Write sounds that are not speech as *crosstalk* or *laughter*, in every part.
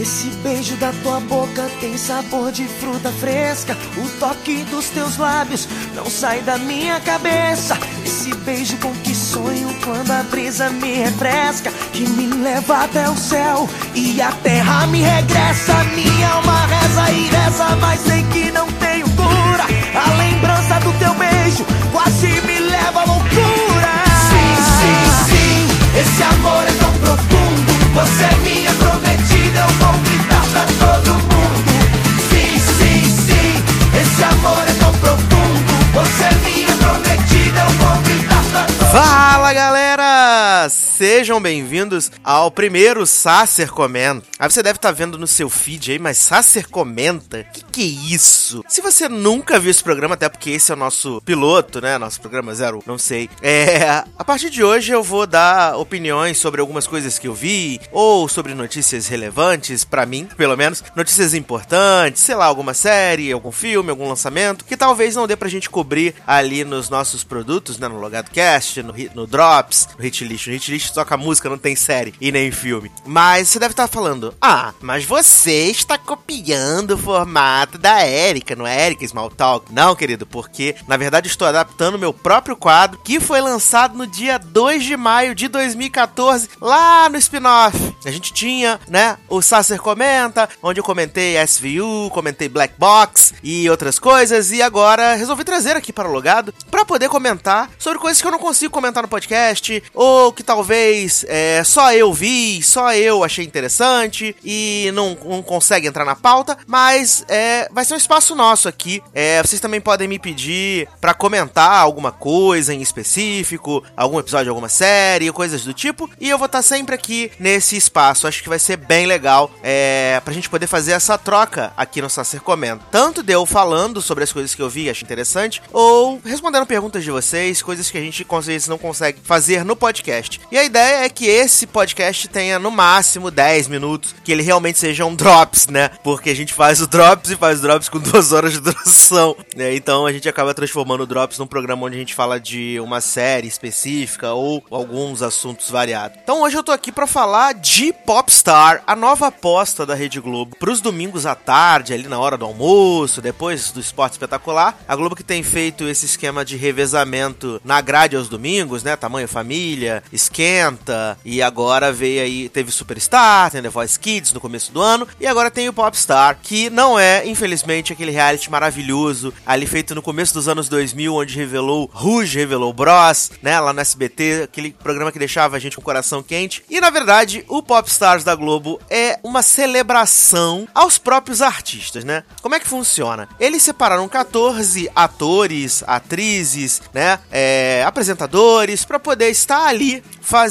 Esse beijo da tua boca tem sabor de fruta fresca. O toque dos teus lábios não sai da minha cabeça. Esse beijo com que sonho quando a brisa me refresca. Que me leva até o céu e a terra me regressa. Minha alma reza e reza, mas sei que não tenho cura. A lembrança do teu beijo quase me leva à loucura. Sim, sim, sim, esse amor é tão profundo. Você Sejam bem-vindos ao primeiro Sacer Comenta. Aí você deve estar vendo no seu feed aí, mas Sacer Comenta? Que que é isso? Se você nunca viu esse programa, até porque esse é o nosso piloto, né? Nosso programa zero, não sei. É, a partir de hoje eu vou dar opiniões sobre algumas coisas que eu vi ou sobre notícias relevantes para mim, pelo menos, notícias importantes, sei lá, alguma série, algum filme, algum lançamento que talvez não dê pra gente cobrir ali nos nossos produtos, né, no Logado Cast, no, no Drops, no Hit List. Hit List toca música, não tem série e nem filme. Mas você deve estar falando: "Ah, mas você está copiando o formato da Erika, não é Erika Small Talk?". Não, querido, porque na verdade estou adaptando meu próprio quadro que foi lançado no dia 2 de maio de 2014, lá no spin-off. A gente tinha, né, o Sacer Comenta, onde eu comentei SVU, comentei Black Box e outras coisas, e agora resolvi trazer aqui para o Logado para poder comentar sobre coisas que eu não consigo comentar no podcast, ou que talvez é, só eu vi, só eu achei interessante e não, não consegue entrar na pauta, mas é, vai ser um espaço nosso aqui. É, vocês também podem me pedir para comentar alguma coisa em específico, algum episódio, alguma série, coisas do tipo, e eu vou estar sempre aqui nesse espaço. Acho que vai ser bem legal é, pra gente poder fazer essa troca aqui no Sacer Comenta. Tanto de eu falando sobre as coisas que eu vi e acho interessante, ou respondendo perguntas de vocês, coisas que a gente às vezes não consegue fazer no podcast. E a ideia é que esse podcast tenha no máximo 10 minutos, que ele realmente seja um drops, né? Porque a gente faz o drops e faz drops com duas horas de duração, né? Então a gente acaba transformando o drops num programa onde a gente fala de uma série específica ou alguns assuntos variados. Então hoje eu tô aqui pra falar de Popstar, a nova aposta da Rede Globo pros domingos à tarde, ali na hora do almoço, depois do esporte espetacular. A Globo que tem feito esse esquema de revezamento na grade aos domingos, né? Tamanho família, esquenta, e agora veio aí, teve Superstar, tem The Voice Kids no começo do ano, e agora tem o Popstar, que não é, infelizmente, aquele reality maravilhoso ali feito no começo dos anos 2000, onde revelou Rouge, revelou Bros, né? Lá no SBT, aquele programa que deixava a gente com o coração quente. E na verdade, o Popstars da Globo é uma celebração aos próprios artistas, né? Como é que funciona? Eles separaram 14 atores, atrizes, né? É, apresentadores, para poder estar ali fazendo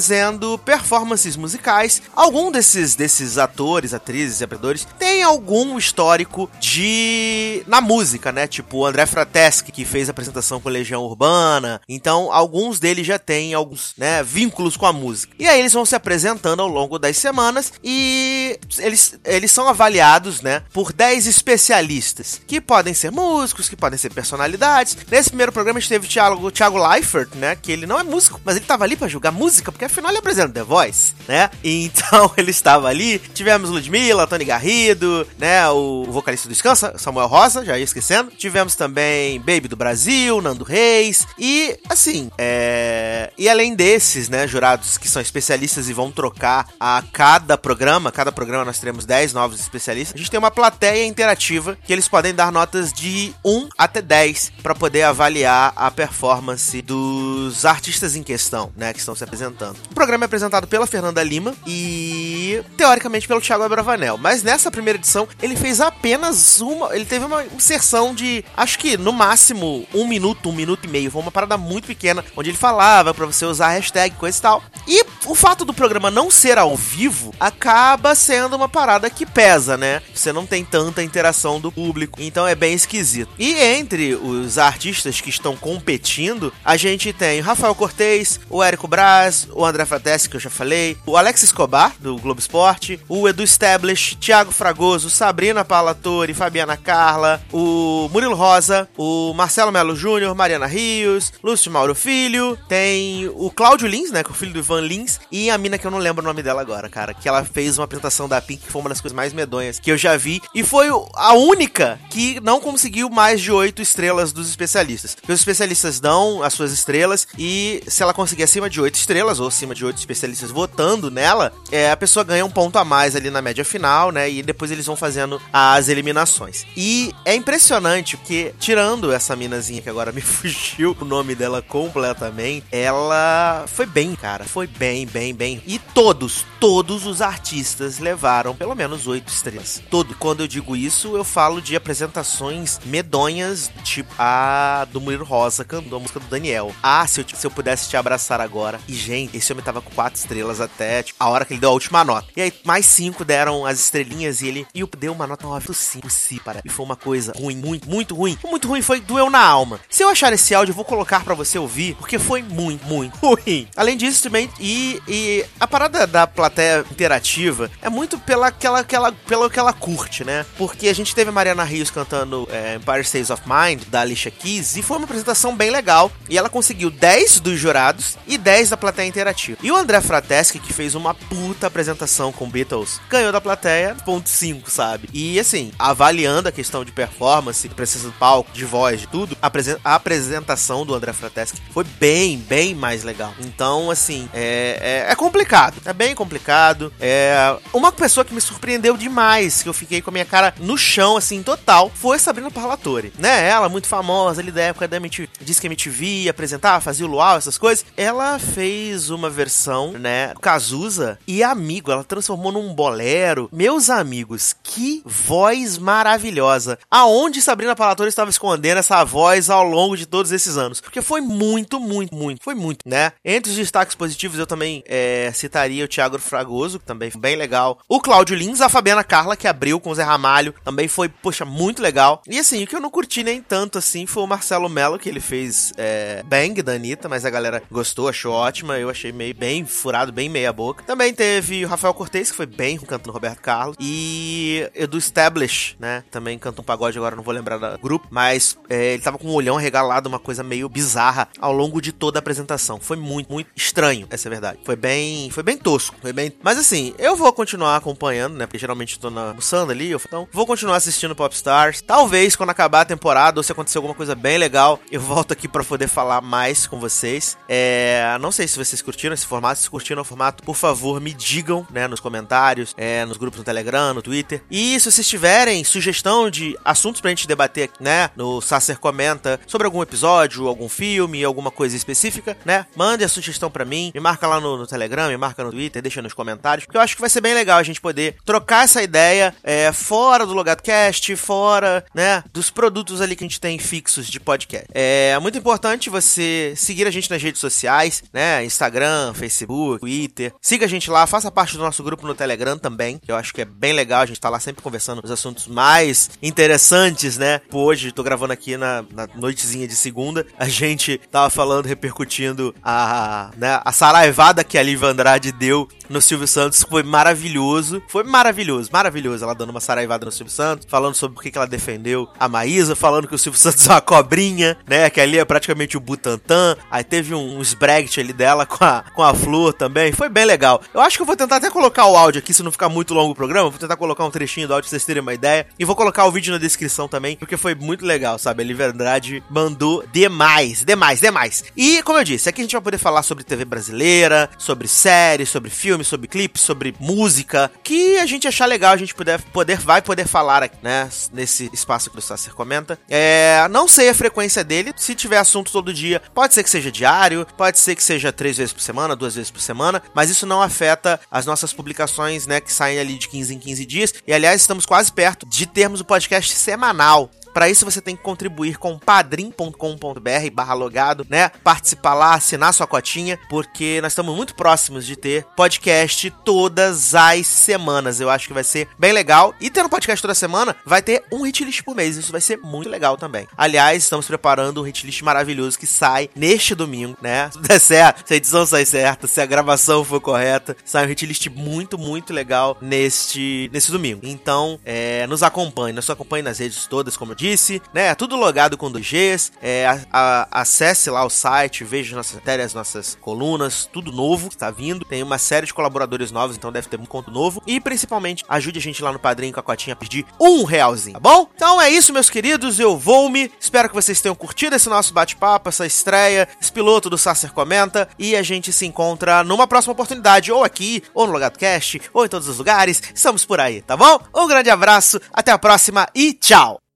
performances musicais. Algum desses, desses atores, atrizes e apresentadores tem algum histórico de. na música, né? Tipo o André Frateschi, que fez a apresentação com Legião Urbana. Então, alguns deles já têm alguns, né, vínculos com a música. E aí eles vão se apresentando ao longo das semanas e eles, eles são avaliados, né, por 10 especialistas, que podem ser músicos, que podem ser personalidades. Nesse primeiro programa a gente teve o Thiago, o Thiago Leifert, né, que ele não é músico, mas ele tava ali pra julgar música, porque afinal ele apresenta The Voice, né? *laughs* Então ele estava ali. Tivemos Ludmilla, Tony Garrido, né, o vocalista do Descansa, Samuel Rosa, já ia esquecendo. Tivemos também Baby do Brasil, Nando Reis e assim, é... e além desses, né, jurados que são especialistas e vão trocar a cada programa, cada programa nós teremos 10 novos especialistas. A gente tem uma plateia interativa que eles podem dar notas de 1 até 10 para poder avaliar a performance dos artistas em questão, né, que estão se apresentando. O programa é apresentado pela Fernanda Lima e teoricamente pelo Thiago Abravanel, mas nessa primeira edição ele fez apenas uma, ele teve uma inserção de, acho que no máximo um minuto, um minuto e meio, foi uma parada muito pequena, onde ele falava para você usar hashtag, coisa e tal. E o fato do programa não ser ao vivo acaba sendo uma parada que pesa, né? Você não tem tanta interação do público, então é bem esquisito. E entre os artistas que estão competindo, a gente tem Rafael Cortez, o Érico Braz, o André Frateschi, que eu já falei, o Alex Escobar, do Globo Esporte, o Edu Stablish, Thiago Fragoso, Sabrina Palatori, Fabiana Carla, o Murilo Rosa, o Marcelo Melo Júnior, Mariana Rios, Lúcio Mauro Filho, tem o Cláudio Lins, né, que é o filho do Ivan Lins, e a mina que eu não lembro o nome dela agora, cara, que ela fez uma apresentação da Pink, que foi uma das coisas mais medonhas que eu já vi, e foi a única que não conseguiu mais de oito estrelas dos especialistas. Os especialistas dão as suas estrelas, e se ela conseguir acima de oito estrelas, ou acima de oito especialistas votando nela, é, a pessoa ganha um ponto a mais ali na média final, né, e depois eles vão fazendo as eliminações. E é impressionante, porque tirando essa minazinha que agora *laughs* me fugiu o nome dela completamente, ela foi bem, cara, foi bem, bem, bem. E todos, todos os artistas levaram pelo menos oito estrelas. Todo. Quando eu digo isso, eu falo de apresentações medonhas, tipo a do Murilo Rosa cantando a música do Daniel. Ah, se eu, se eu pudesse te abraçar agora. E, gente, esse homem tava com quatro estrelas até tipo, a hora que ele deu a última nota. E aí, mais cinco deram as estrelinhas e ele e deu uma nota 9 5, sim, para. E foi uma coisa ruim, muito, muito ruim. Muito ruim, foi doeu na alma. Se eu achar esse áudio, eu vou colocar para você ouvir, porque foi muito, muito *laughs* ruim. Além disso, também, e, e a parada da plateia interativa é muito pela aquela, aquela, pelo que ela curte, né? Porque a gente teve a Mariana Rios cantando é, Empire States of Mind, da Alicia Keys, e foi uma apresentação bem legal. E ela conseguiu 10 dos jurados e 10 da plateia interativa. E o André Frateschi, que fez uma puta apresentação com Beatles, ganhou da plateia ponto 5, sabe? E assim, avaliando a questão de performance, presença do palco, de voz, de tudo, a, apresentação do André Frateschi foi bem, bem mais legal. Então, assim, é, é, é complicado. É bem complicado. É uma pessoa que me surpreendeu demais, que eu fiquei com a minha cara no chão, assim, total, foi Sabrina Parlatore. Né? Ela, muito famosa ali da época da MTV, disse que a MTV apresentava, fazia o luau, essas coisas. Ela fez uma versão, né, Cazuza e Amigo. Ela transformou num bolero. Meus amigos, que voz maravilhosa. Aonde Sabrina Parlatore estava escondendo essa voz ao longo de todos esses anos? Porque foi muito, muito, muito. Foi muito, né? Entre os destaques positivos, eu também é, citaria o Thiago Fragoso, que também foi bem legal. O Cláudio Lins, a Fabiana Carla, que abriu com o Zé Ramalho, também foi, poxa, muito legal. E assim, o que eu não curti nem tanto assim foi o Marcelo Mello, que ele fez é, Bang da Anitta, mas a galera gostou, achou ótima. Eu achei meio bem furado, bem meia boca. Também teve o Rafael Cortez, que foi bem cantando Roberto Carlos. E Edu Stablish, né? Também canta um pagode, agora não vou lembrar do grupo. Mas é, ele tava com um olhão regalado, uma coisa meio bizarra ao longo de toda a apresentação. Foi muito, muito estranho, essa é a verdade. Foi bem. Foi bem tosco. Foi bem. Mas assim, eu vou continuar acompanhando, né? Porque geralmente eu tô na, almoçando ali. Então, vou continuar assistindo Popstars. Talvez quando acabar a temporada, ou se acontecer alguma coisa bem legal, eu volto aqui para poder falar mais com vocês. É, não sei se vocês curtiram esse formato. Se curtiram o formato, por favor, me digam, né? Nos comentários, é, nos grupos no Telegram, no Twitter. E se vocês tiverem sugestão de assuntos pra gente debater, né? No Sacer Comenta sobre algum episódio, algum filme, alguma coisa específica, né? Mande a sugestão para mim, me marca lá no, no, Telegram, me marca no Twitter, deixa nos comentários, porque eu acho que vai ser bem legal a gente poder trocar essa ideia é, fora do LogadoCast, fora, né? Dos produtos ali que a gente tem fixos de podcast. É muito importante você seguir a gente nas redes sociais, né? Instagram, Facebook, Twitter. Siga a gente lá, faça parte do nosso grupo no Telegram também, que eu acho que é bem legal, a gente tá lá sempre conversando os assuntos mais interessantes, né? Pô, hoje, tô gravando aqui na, na noitezinha de segunda, a gente tava falando, repercutindo a, né, a saraivada que a Liv Andrade deu no Silvio Santos, foi maravilhoso, foi maravilhoso, maravilhoso, ela dando uma saraivada no Silvio Santos, falando sobre por que ela defendeu a Maísa, falando que o Silvio *laughs* Santos é uma cobrinha, né, que ali é praticamente o Butantan, aí teve um, um Sbregt ali dela com a, com a Flor também, foi bem legal. Eu acho que eu vou tentar até colocar o áudio aqui, se não ficar muito longo o programa, vou tentar colocar um trechinho do áudio pra vocês terem uma ideia, e vou colocar o vídeo na descrição também, porque foi muito legal, sabe, a Liv Andrade mandou demais, demais, demais. E, como eu disse, aqui a gente vai poder falar sobre TV brasileira, sobre séries, sobre filmes, sobre clipes, sobre música, que a gente achar legal, a gente puder, poder, vai poder falar né, nesse espaço que o Sasser comenta. É, não sei a frequência dele, se tiver assunto todo dia, pode ser que seja diário, pode ser que seja três vezes por semana, duas vezes por semana, mas isso não afeta as nossas publicações, né, que saem ali de 15 em 15 dias. E aliás, estamos quase perto de termos o podcast semanal Para isso você tem que contribuir com padrim.com.br barra logado, né? Participar lá, assinar sua cotinha, porque nós estamos muito próximos de ter podcast todas as semanas. Eu acho que vai ser bem legal. E tendo podcast toda semana, vai ter um hitlist por mês. Isso vai ser muito legal também. Aliás, estamos preparando um hitlist maravilhoso que sai neste domingo, né? *laughs* Se der certo, se a edição sair certa, se a gravação for correta, sai um hitlist muito, muito legal neste, nesse domingo. Então, é, nos acompanhe, nos acompanhe nas redes todas, como eu disse, né? É tudo logado com 2Gs. É, a, a, acesse lá o site, veja nossas matérias, nossas colunas, tudo novo que está vindo. Tem uma série de colaboradores novos, então deve ter muito conto novo. E principalmente, ajude a gente lá no padrinho com a cotinha a pedir um realzinho, tá bom? Então é isso, meus queridos. Eu vou me. Espero que vocês tenham curtido esse nosso bate-papo, essa estreia, esse piloto do Sacer Comenta. E a gente se encontra numa próxima oportunidade, ou aqui, ou no Logado Cast, ou em todos os lugares. Estamos por aí, tá bom? Um grande abraço, até a próxima e tchau!